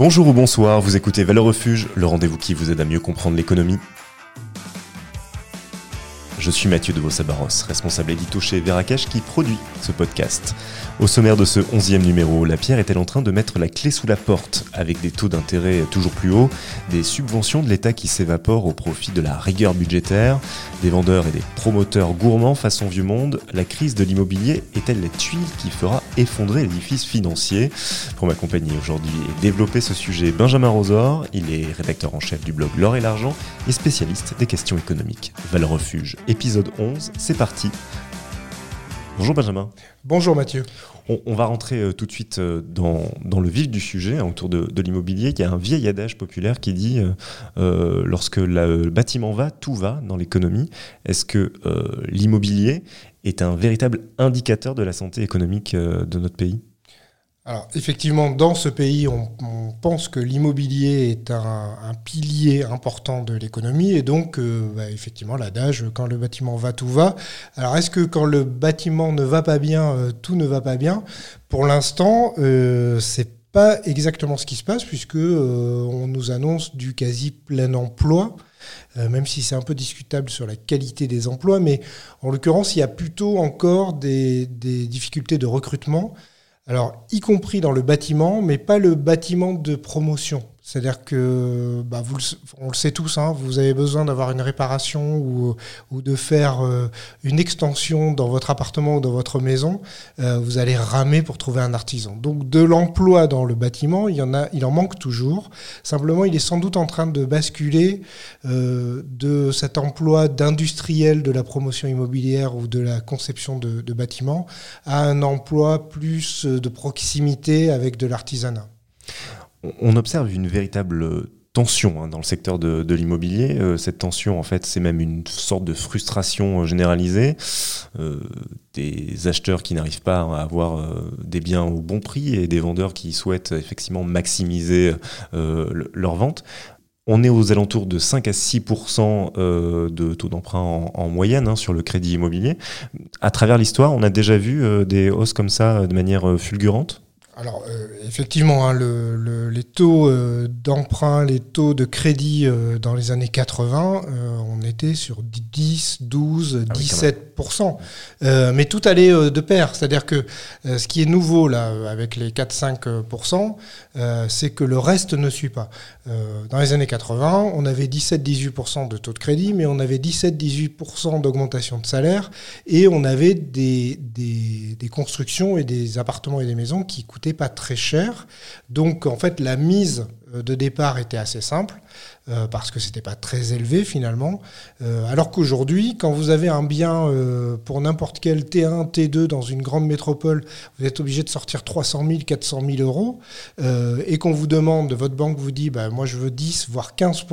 Bonjour ou bonsoir, vous écoutez Valeur Refuge, le rendez-vous qui vous aide à mieux comprendre l'économie. Je suis Mathieu de Vossabaros, responsable édito chez Veracash qui produit ce podcast. Au sommaire de ce onzième numéro, la pierre est-elle en train de mettre la clé sous la porte avec des taux d'intérêt toujours plus hauts, des subventions de l'État qui s'évaporent au profit de la rigueur budgétaire, des vendeurs et des promoteurs gourmands façon vieux monde, la crise de l'immobilier est-elle la tuile qui fera effondrer l'édifice financier Pour m'accompagner aujourd'hui et développer ce sujet, Benjamin Rosor, il est rédacteur en chef du blog L'Or et l'Argent et spécialiste des questions économiques. Val Refuge épisode 11, c'est parti. Bonjour Benjamin. Bonjour Mathieu. On, va rentrer euh, tout de suite euh, dans, le vif du sujet hein, autour de, l'immobilier. Il y a un vieil adage populaire qui dit euh, lorsque le bâtiment va, tout va dans l'économie. Est-ce que l'immobilier est un véritable indicateur de la santé économique de notre pays alors, effectivement, dans ce pays, on, pense que l'immobilier est un, pilier important de l'économie et donc, euh, bah, effectivement, l'adage quand le bâtiment va, tout va. Alors, est-ce que quand le bâtiment ne va pas bien, euh, tout ne va pas bien? Pour l'instant, euh, c'est pas exactement ce qui se passe puisque on nous annonce du quasi plein emploi. Même si c'est un peu discutable sur la qualité des emplois, mais en l'occurrence, il y a plutôt encore des difficultés de recrutement alors, y compris dans le bâtiment, mais pas le bâtiment de promotion. C'est-à-dire que, bah, on le sait tous, hein, vous avez besoin d'avoir une réparation ou, ou de faire euh, une extension dans votre appartement ou dans votre maison, euh, vous allez ramer pour trouver un artisan. Donc de l'emploi dans le bâtiment, il, en manque toujours. Simplement, il est sans doute en train de basculer euh, de cet emploi d'industriel de la promotion immobilière ou de la conception de, de bâtiments à un emploi plus de proximité avec de l'artisanat on observe une véritable tension hein, dans le secteur de, l'immobilier. Euh, cette tension, en fait, c'est même une sorte de frustration euh, généralisée. Euh, des acheteurs qui n'arrivent pas à avoir des biens au bon prix et des vendeurs qui souhaitent effectivement maximiser leur vente. On est aux alentours de 5 à 6% de taux d'emprunt en, moyenne hein, sur le crédit immobilier. À travers l'histoire, on a déjà vu des hausses comme ça de manière fulgurante alors, euh, effectivement, hein, les taux euh, d'emprunt, les taux de crédit euh, dans les années 80, on était sur 10, 12, 17%. mais tout allait de pair. C'est-à-dire que ce qui est nouveau, là, avec les 4-5%, c'est que le reste ne suit pas. dans les années 80, on avait 17-18% de taux de crédit, mais on avait 17-18% d'augmentation de salaire, et on avait des, des constructions et des appartements et des maisons qui coûtaient pas très cher. Donc en fait la mise euh, de départ était assez simple euh, parce que c'était pas très élevé finalement. Euh, alors qu'aujourd'hui, quand vous avez un bien pour n'importe quel T1, T2 dans une grande métropole, vous êtes obligé de sortir 300 000, 400 000 euros et qu'on vous demande, votre banque vous dit, bah, moi je veux 10 voire 15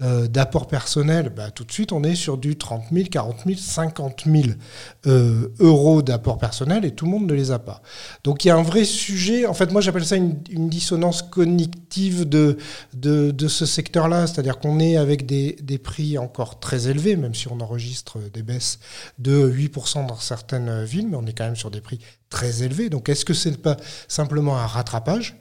euh, d'apport personnel, bah, tout de suite, on est sur du 30 000, 40 000, 50 000 euros d'apport personnel et tout le monde ne les a pas. Donc il y a un vrai sujet, en fait, moi j'appelle ça une, dissonance cognitive de, de, ce secteur-là, c'est-à-dire qu'on est avec des, des, prix encore très élevés, même si on enregistre des baisses de 8% dans certaines villes, mais on est quand même sur des prix très élevés. Donc est-ce que c'est pas simplement un rattrapage?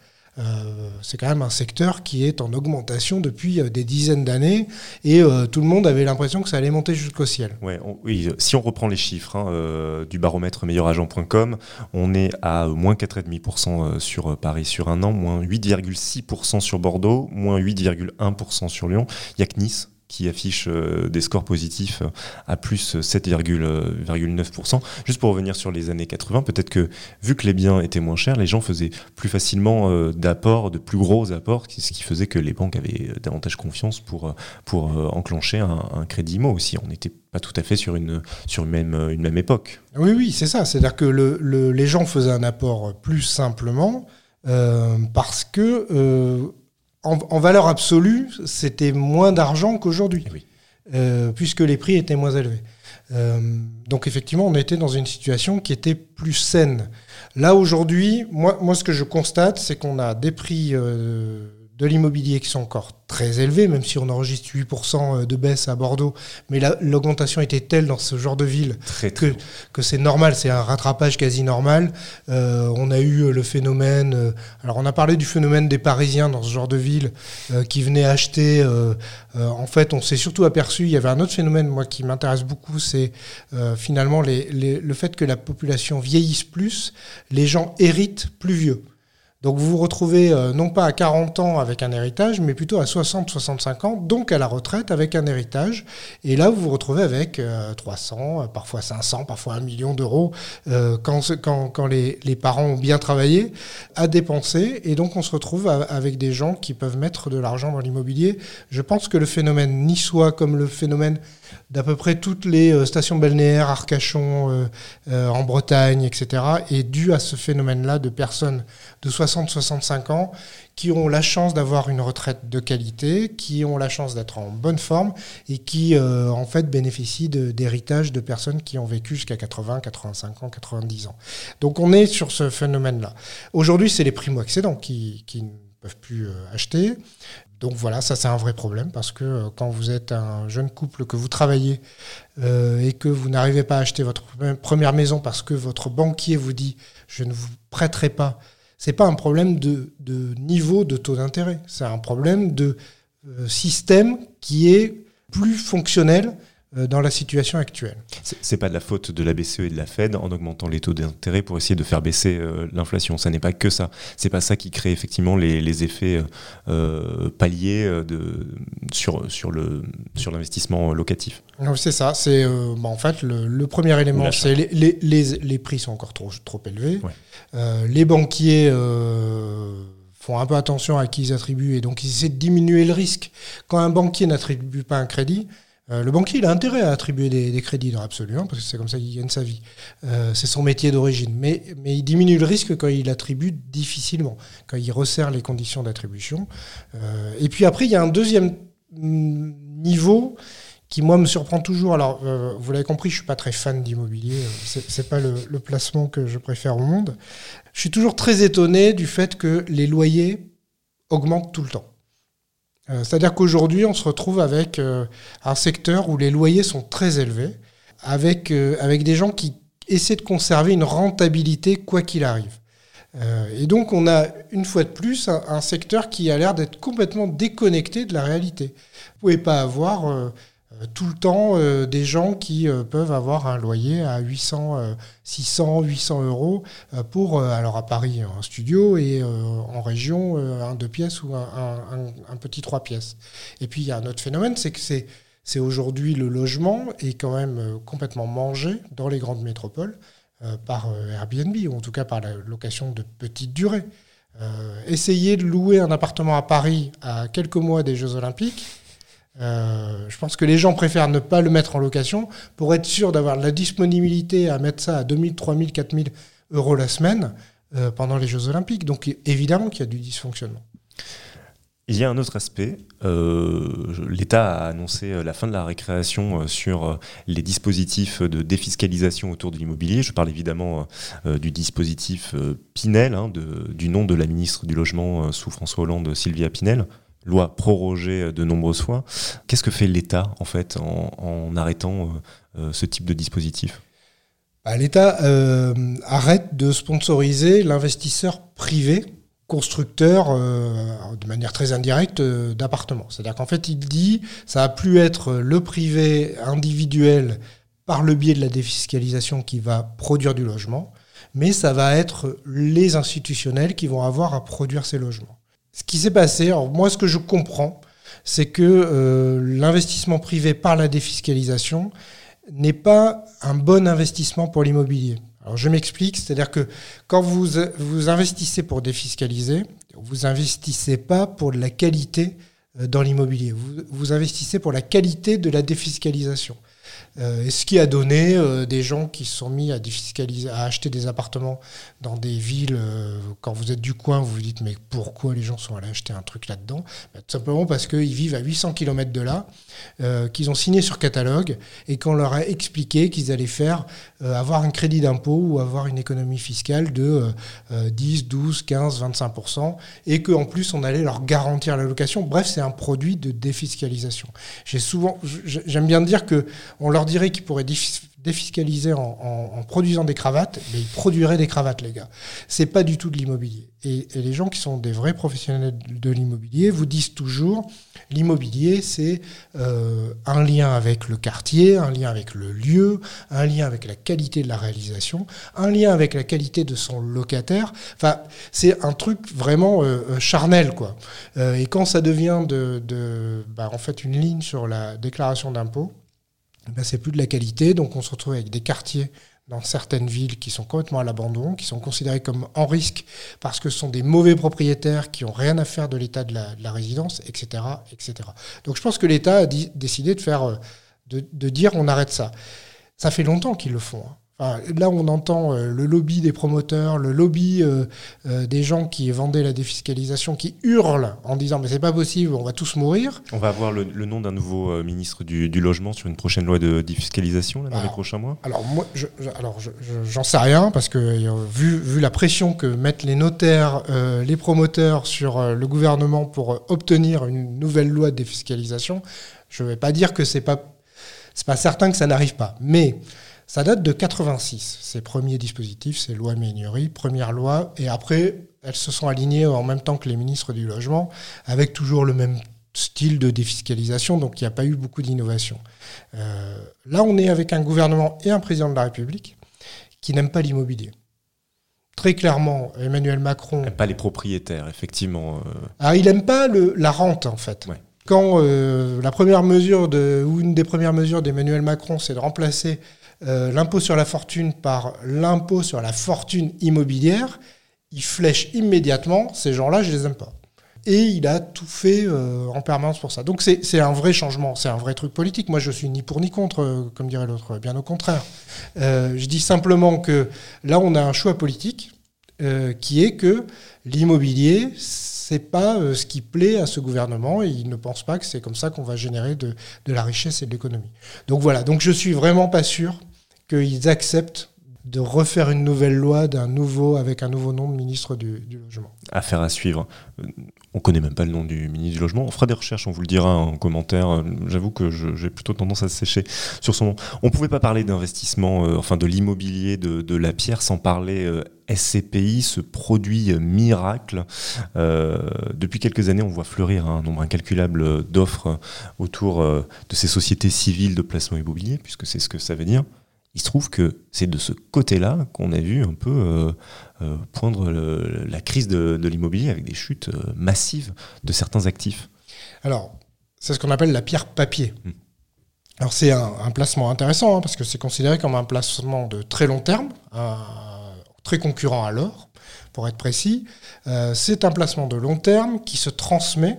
C'est quand même un secteur qui est en augmentation depuis euh, des dizaines d'années et euh, tout le monde avait l'impression que ça allait monter jusqu'au ciel. Oui, si on reprend les chiffres hein, du baromètre meilleuragent.com, on est à moins 4,5% sur Paris sur un an, moins 8,6% sur Bordeaux, moins 8,1% sur Lyon. Il n'y a que Nice qui affiche euh, des scores positifs euh, à plus 7,9%. Juste pour revenir sur les années 80, peut-être que vu que les biens étaient moins chers, les gens faisaient plus facilement euh, d'apports, de plus gros apports, ce qui faisait que les banques avaient davantage confiance pour, pour enclencher un, crédit IMO aussi. On n'était pas tout à fait sur une, sur une, même, une même époque. Oui, oui, c'est ça. C'est-à-dire que le, les gens faisaient un apport plus simplement parce que en, valeur absolue, c'était moins d'argent qu'aujourd'hui, euh, puisque les prix étaient moins élevés. Euh, donc effectivement, on était dans une situation qui était plus saine. Là aujourd'hui, moi, moi ce que je constate, c'est qu'on a des prix euh, de l'immobilier qui sont encore très élevés, même si on enregistre 8% de baisse à Bordeaux, mais l'augmentation était telle dans ce genre de ville que, que c'est normal, c'est un rattrapage quasi normal. Euh, on a eu le phénomène, euh, alors on a parlé du phénomène des Parisiens dans ce genre de ville euh, qui venaient acheter. en fait, on s'est surtout aperçu, il y avait un autre phénomène, moi, qui m'intéresse beaucoup, c'est finalement les, le fait que la population vieillisse plus, les gens héritent plus vieux. Donc vous vous retrouvez euh, non pas à 40 ans avec un héritage, mais plutôt à 60-65 ans, donc à la retraite avec un héritage. Et là, vous vous retrouvez avec 300, euh, euh, parfois 500, parfois 1 million d'euros quand, les, parents ont bien travaillé à dépenser. Et donc on se retrouve avec des gens qui peuvent mettre de l'argent dans l'immobilier. Je pense que le phénomène niçois, comme le phénomène d'à peu près toutes les stations balnéaires, Arcachon, en Bretagne, etc., est dû à ce phénomène-là de personnes de 60-65 ans qui ont la chance d'avoir une retraite de qualité, qui ont la chance d'être en bonne forme et qui, en fait, bénéficient d'héritage de, personnes qui ont vécu jusqu'à 80, 85 ans, 90 ans. Donc on est sur ce phénomène-là. Aujourd'hui, c'est les primo-accédants qui, qui ne peuvent plus acheter. Donc voilà, ça c'est un vrai problème parce que euh, quand vous êtes un jeune couple, que vous travaillez euh, et que vous n'arrivez pas à acheter votre première maison parce que votre banquier vous dit je ne vous prêterai pas, c'est pas un problème de, niveau de taux d'intérêt, c'est un problème de euh, système qui est plus fonctionnel dans la situation actuelle. C'est pas de la faute de la BCE et de la Fed en augmentant les taux d'intérêt pour essayer de faire baisser euh, l'inflation. Ça n'est pas que ça. C'est pas ça qui crée effectivement les, effets euh, paliers de, sur, sur le sur l'investissement locatif. C'est ça. C'est bah, en fait le, premier élément, c'est les, les, les, prix sont encore trop trop élevés. les banquiers font un peu attention à qui ils attribuent et donc ils essaient de diminuer le risque. Quand un banquier n'attribue pas un crédit, euh, le banquier, il a intérêt à attribuer des, crédits dans absolument, parce que c'est comme ça qu'il gagne sa vie. Euh, c'est son métier d'origine. Mais, mais il diminue le risque quand il attribue difficilement, quand il resserre les conditions d'attribution. Euh, et puis après, il y a un deuxième mm, niveau qui, moi, me surprend toujours. Alors, vous l'avez compris, je ne suis pas très fan d'immobilier. Ce n'est pas le, le placement que je préfère au monde. Je suis toujours très étonné du fait que les loyers augmentent tout le temps. Euh, c'est-à-dire qu'aujourd'hui, on se retrouve avec euh, un secteur où les loyers sont très élevés, avec, euh, avec des gens qui essaient de conserver une rentabilité quoi qu'il arrive. et donc, on a une fois de plus un secteur qui a l'air d'être complètement déconnecté de la réalité. Vous pouvez pas avoir tout le temps euh, des gens qui euh, peuvent avoir un loyer à 800, 600, 800 euros pour, alors à Paris, un studio et en région, un deux pièces ou un, petit trois pièces. Et puis il y a un autre phénomène, c'est que c'est, c'est aujourd'hui le logement est quand même complètement mangé dans les grandes métropoles par Airbnb ou en tout cas par la location de petite durée. essayer de louer un appartement à Paris à quelques mois des Jeux Olympiques, euh, je pense que les gens préfèrent ne pas le mettre en location pour être sûr d'avoir la disponibilité à mettre ça à 2000, 3000, 4000 euros la semaine euh, pendant les Jeux Olympiques. Donc évidemment qu'il y a du dysfonctionnement. Il y a un autre aspect. Euh, L'État a annoncé la fin de la récréation sur les dispositifs de défiscalisation autour de l'immobilier. Je parle évidemment du dispositif Pinel, hein, du nom de la ministre du Logement sous François Hollande, Sylvia Pinel loi prorogée de nombreuses fois. Qu'est-ce que fait l'État en fait en, arrêtant euh, euh, ce type de dispositif? Bah, L'État euh, arrête de sponsoriser l'investisseur privé constructeur de manière très indirecte d'appartements. C'est-à-dire qu'en fait, il dit ça va plus être le privé individuel par le biais de la défiscalisation qui va produire du logement, mais ça va être les institutionnels qui vont avoir à produire ces logements. Ce qui s'est passé, alors moi ce que je comprends, c'est que euh, l'investissement privé par la défiscalisation n'est pas un bon investissement pour l'immobilier. Alors je m'explique, c'est-à-dire que quand vous, investissez pour défiscaliser, vous investissez pas pour la qualité euh, dans l'immobilier, vous investissez pour la qualité de la défiscalisation. Euh, et ce qui a donné euh, des gens qui se sont mis à défiscaliser, à acheter des appartements dans des villes. Euh, quand vous êtes du coin, vous vous dites mais pourquoi les gens sont allés acheter un truc là-dedans? Bah, Tout simplement parce qu'ils vivent à 800 km de là, qu'ils ont signé sur catalogue et qu'on leur a expliqué qu'ils allaient faire avoir un crédit d'impôt ou avoir une économie fiscale de 10, 12, 15, 25% et qu'en plus on allait leur garantir la location. Bref, c'est un produit de défiscalisation. J'ai souvent, j'aime bien dire que on leur dirait qu'ils pourraient défiscaliser en, produisant des cravates, mais ils produiraient des cravates, les gars. C'est pas du tout de l'immobilier. Et, les gens qui sont des vrais professionnels de l'immobilier vous disent toujours, l'immobilier, c'est euh, un lien avec le quartier, un lien avec le lieu, un lien avec la qualité de la réalisation, un lien avec la qualité de son locataire. Enfin, c'est un truc vraiment euh, euh, charnel, quoi. et quand ça devient de, bah, en fait, une ligne sur la déclaration d'impôt, ben, c'est plus de la qualité. Donc on se retrouve avec des quartiers dans certaines villes qui sont complètement à l'abandon, qui sont considérés comme en risque parce que ce sont des mauvais propriétaires qui ont rien à faire de l'état de la, résidence, etc., etc. Donc je pense que l'État a décidé euh, de, dire on arrête ça. Ça fait longtemps qu'ils le font. Hein là, on entend euh, le lobby des promoteurs, le lobby euh, euh, des gens qui vendaient la défiscalisation, qui hurlent en disant mais c'est pas possible, on va tous mourir. On va avoir le, nom d'un nouveau ministre du, logement sur une prochaine loi de défiscalisation dans les prochains mois? Alors moi, alors j'en sais rien parce que vu, vu la pression que mettent les notaires, les promoteurs sur le gouvernement pour obtenir une nouvelle loi de défiscalisation, je vais pas dire que c'est pas c'est pas certain que ça n'arrive pas, mais ça date de 86, ces premiers dispositifs, ces lois Ménurie, première loi, et après, elles se sont alignées en même temps que les ministres du Logement, avec toujours le même style de défiscalisation, donc il n'y a pas eu beaucoup d'innovation. Euh, là, on est avec un gouvernement et un président de la République qui n'aiment pas l'immobilier. Très clairement, Emmanuel Macron... n'aime pas les propriétaires, effectivement. Euh. Ah, il n'aime pas le, la rente, en fait. Quand euh, la première mesure de, ou une des premières mesures d'Emmanuel Macron, c'est de remplacer euh, l'impôt sur la fortune par l'impôt sur la fortune immobilière, il flèche immédiatement, ces gens-là, je les aime pas. Et il a tout fait euh, en permanence pour ça. Donc c'est un vrai changement, c'est un vrai truc politique. Moi, je suis ni pour ni contre, euh, comme dirait l'autre, bien au contraire. je dis simplement que là, on a un choix politique qui est que l'immobilier, c'est pas ce qui plaît à ce gouvernement et il ne pense pas que c'est comme ça qu'on va générer de, de, la richesse et de l'économie. Donc voilà, donc je suis vraiment pas sûr qu'ils acceptent de refaire une nouvelle loi d'un nouveau avec un nouveau nom de ministre du, logement. Affaire à suivre. On connaît même pas le nom du ministre du logement. On fera des recherches, on vous le dira en commentaire. J'avoue que j'ai plutôt tendance à sécher sur son nom. On pouvait pas parler d'investissement, euh, enfin de l'immobilier de, la pierre sans parler euh, SCPI, ce produit miracle. Euh, depuis quelques années, on voit fleurir un nombre incalculable d'offres autour de ces sociétés civiles de placement immobilier, puisque c'est ce que ça veut dire. Il se trouve que c'est de ce côté-là qu'on a vu un peu euh, euh, poindre la crise de, l'immobilier avec des chutes euh, massives de certains actifs. Alors, c'est ce qu'on appelle la pierre papier. Hmm. Alors c'est un, placement intéressant hein, parce que c'est considéré comme un placement de très long terme, très concurrent à l'or, pour être précis. c'est un placement de long terme qui se transmet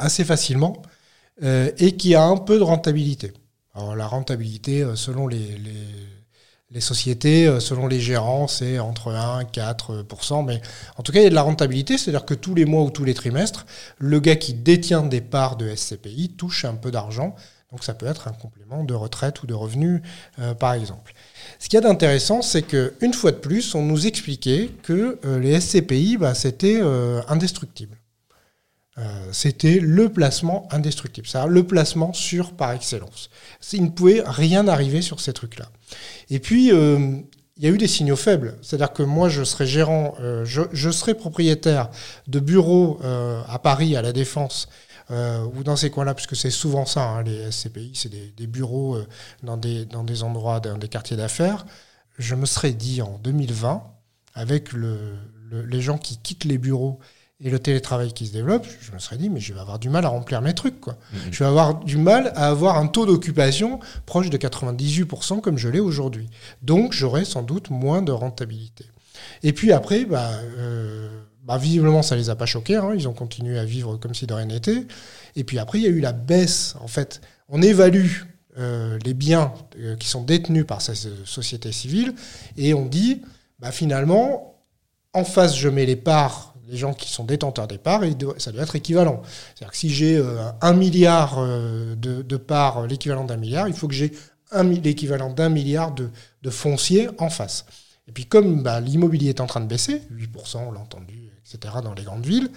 assez facilement et qui a un peu de rentabilité. Alors, la rentabilité, euh, selon les, sociétés, euh, selon les gérants, c'est entre 1 et 4% mais en tout cas, il y a de la rentabilité, c'est-à-dire que tous les mois ou tous les trimestres, le gars qui détient des parts de SCPI touche un peu d'argent. Donc ça peut être un complément de retraite ou de revenu, euh, par exemple. Ce qu'il y a d'intéressant, c'est qu'une fois de plus, on nous expliquait que les SCPI, bah, c'était indestructible. Euh, c'était le placement indestructible, c'est-à-dire le placement sûr par excellence. Il ne pouvait rien arriver sur ces trucs-là. Et puis, euh, il y a eu des signaux faibles. C'est-à-dire que moi, je serais gérant, euh, je, serais propriétaire de bureaux à Paris, à La Défense, ou dans ces coins-là, puisque c'est souvent ça, hein, les SCPI, c'est des, bureaux dans, des, dans des endroits, dans des quartiers d'affaires. Je me serais dit en 2020, avec les gens qui quittent les bureaux et le télétravail qui se développe, je me serais dit, mais je vais avoir du mal à remplir mes trucs. Quoi. Mhm. Je vais avoir du mal à avoir un taux d'occupation proche de 98% comme je l'ai aujourd'hui. Donc, j'aurai sans doute moins de rentabilité. Et puis après, bah, euh, bah visiblement, ça les a pas choqués. Hein. Ils ont continué à vivre comme si de rien n'était. Et puis après, il y a eu la baisse. En fait, on évalue les biens qui sont détenus par cette société civile et on dit, bah, finalement, en face, je mets les parts, les gens qui sont détenteurs des parts, ça doit être équivalent. C'est-à-dire que si j'ai un milliard de, parts, l'équivalent d'un milliard, il faut que j'ai l'équivalent d'un milliard de, de foncier en face. Et puis comme bah, l'immobilier est en train de baisser, 8%, on l'a entendu, etc., dans les grandes villes,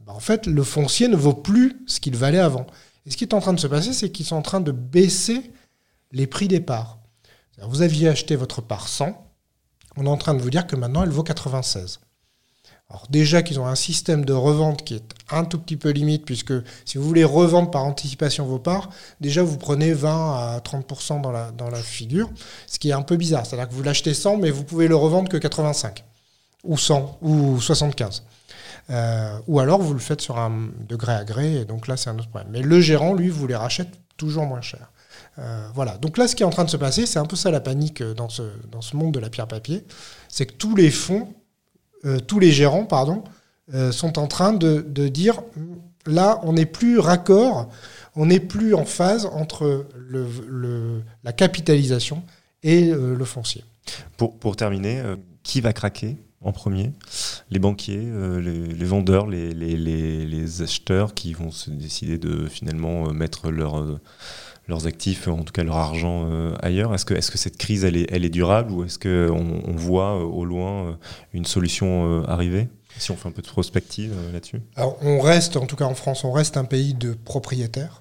bah, en fait, le foncier ne vaut plus ce qu'il valait avant. Et ce qui est en train de se passer, c'est qu'ils sont en train de baisser les prix des parts. Vous aviez acheté votre part 100, on est en train de vous dire que maintenant elle vaut 96. Alors déjà qu'ils ont un système de revente qui est un tout petit peu limite, puisque si vous voulez revendre par anticipation vos parts, déjà vous prenez 20 à 30% dans la, dans la figure, ce qui est un peu bizarre. C'est-à-dire que vous l'achetez 100, mais vous pouvez le revendre que 85, ou 100, ou 75. Euh, ou alors vous le faites sur un degré à gré, et donc là c'est un autre problème. Mais le gérant, lui, vous les rachète toujours moins cher. Euh, voilà. Donc là, ce qui est en train de se passer, c'est un peu ça la panique dans ce, dans ce monde de la pierre papier, c'est que tous les fonds euh, tous les gérants, pardon, euh, sont en train de, dire là, on n'est plus raccord, on n'est plus en phase entre la capitalisation et euh, le foncier. Pour, terminer, qui va craquer en premier? Les banquiers, les, vendeurs, les, acheteurs qui vont se décider de finalement mettre leur leurs actifs, en tout cas leur argent euh, ailleurs. Est-ce que, est que cette crise, elle est, durable ou est-ce qu'on on voit euh, au loin euh, une solution arriver? Si on fait un peu de prospective là-dessus Alors, on reste, en tout cas en France, on reste un pays de propriétaires.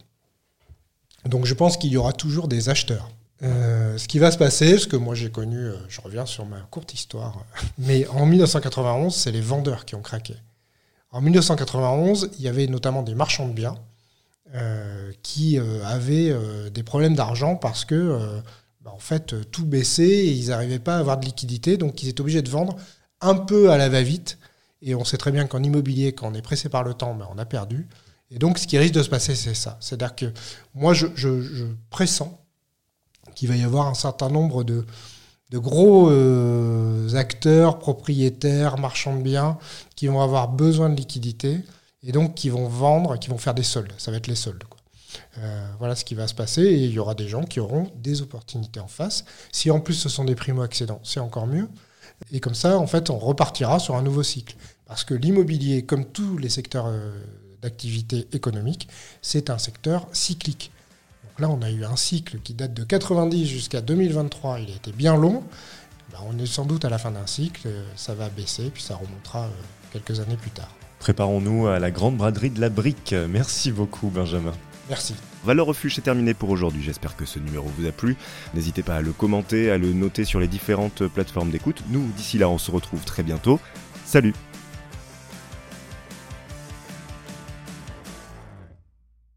Donc, je pense qu'il y aura toujours des acheteurs. ce qui va se passer, ce que moi j'ai connu, je reviens sur ma courte histoire, mais en 1991, c'est les vendeurs qui ont craqué. En 1991, il y avait notamment des marchands de biens qui euh, avaient euh, des problèmes d'argent parce que bah, en fait tout baissait et ils n'arrivaient pas à avoir de liquidité, donc ils étaient obligés de vendre un peu à la va-vite. Et on sait très bien qu'en immobilier, quand on est pressé par le temps, ben, on a perdu. Et donc, ce qui risque de se passer, c'est ça. C'est-à-dire que moi, je, pressens qu'il va y avoir un certain nombre de, de gros acteurs, propriétaires, marchands de biens, qui vont avoir besoin de liquidité et donc qui vont vendre, qui vont faire des soldes. Ça va être les soldes. Euh, voilà ce qui va se passer et il y aura des gens qui auront des opportunités en face. Si en plus ce sont des primo-accédants, c'est encore mieux. Et comme ça, en fait, on repartira sur un nouveau cycle. Parce que l'immobilier, comme tous les secteurs euh, d'activité économique, c'est un secteur cyclique. Donc là, on a eu un cycle qui date de 90 jusqu'à 2023. Il a été bien long. Ben, on est sans doute à la fin d'un cycle. Ça va baisser, puis ça remontera euh, quelques années plus tard. Préparons-nous à la grande braderie de la brique. Merci beaucoup, Benjamin. Merci. Valeur Refuge, c'est terminé pour aujourd'hui. J'espère que ce numéro vous a plu. N'hésitez pas à le commenter, à le noter sur les différentes plateformes d'écoute. Nous, d'ici là, on se retrouve très bientôt. Salut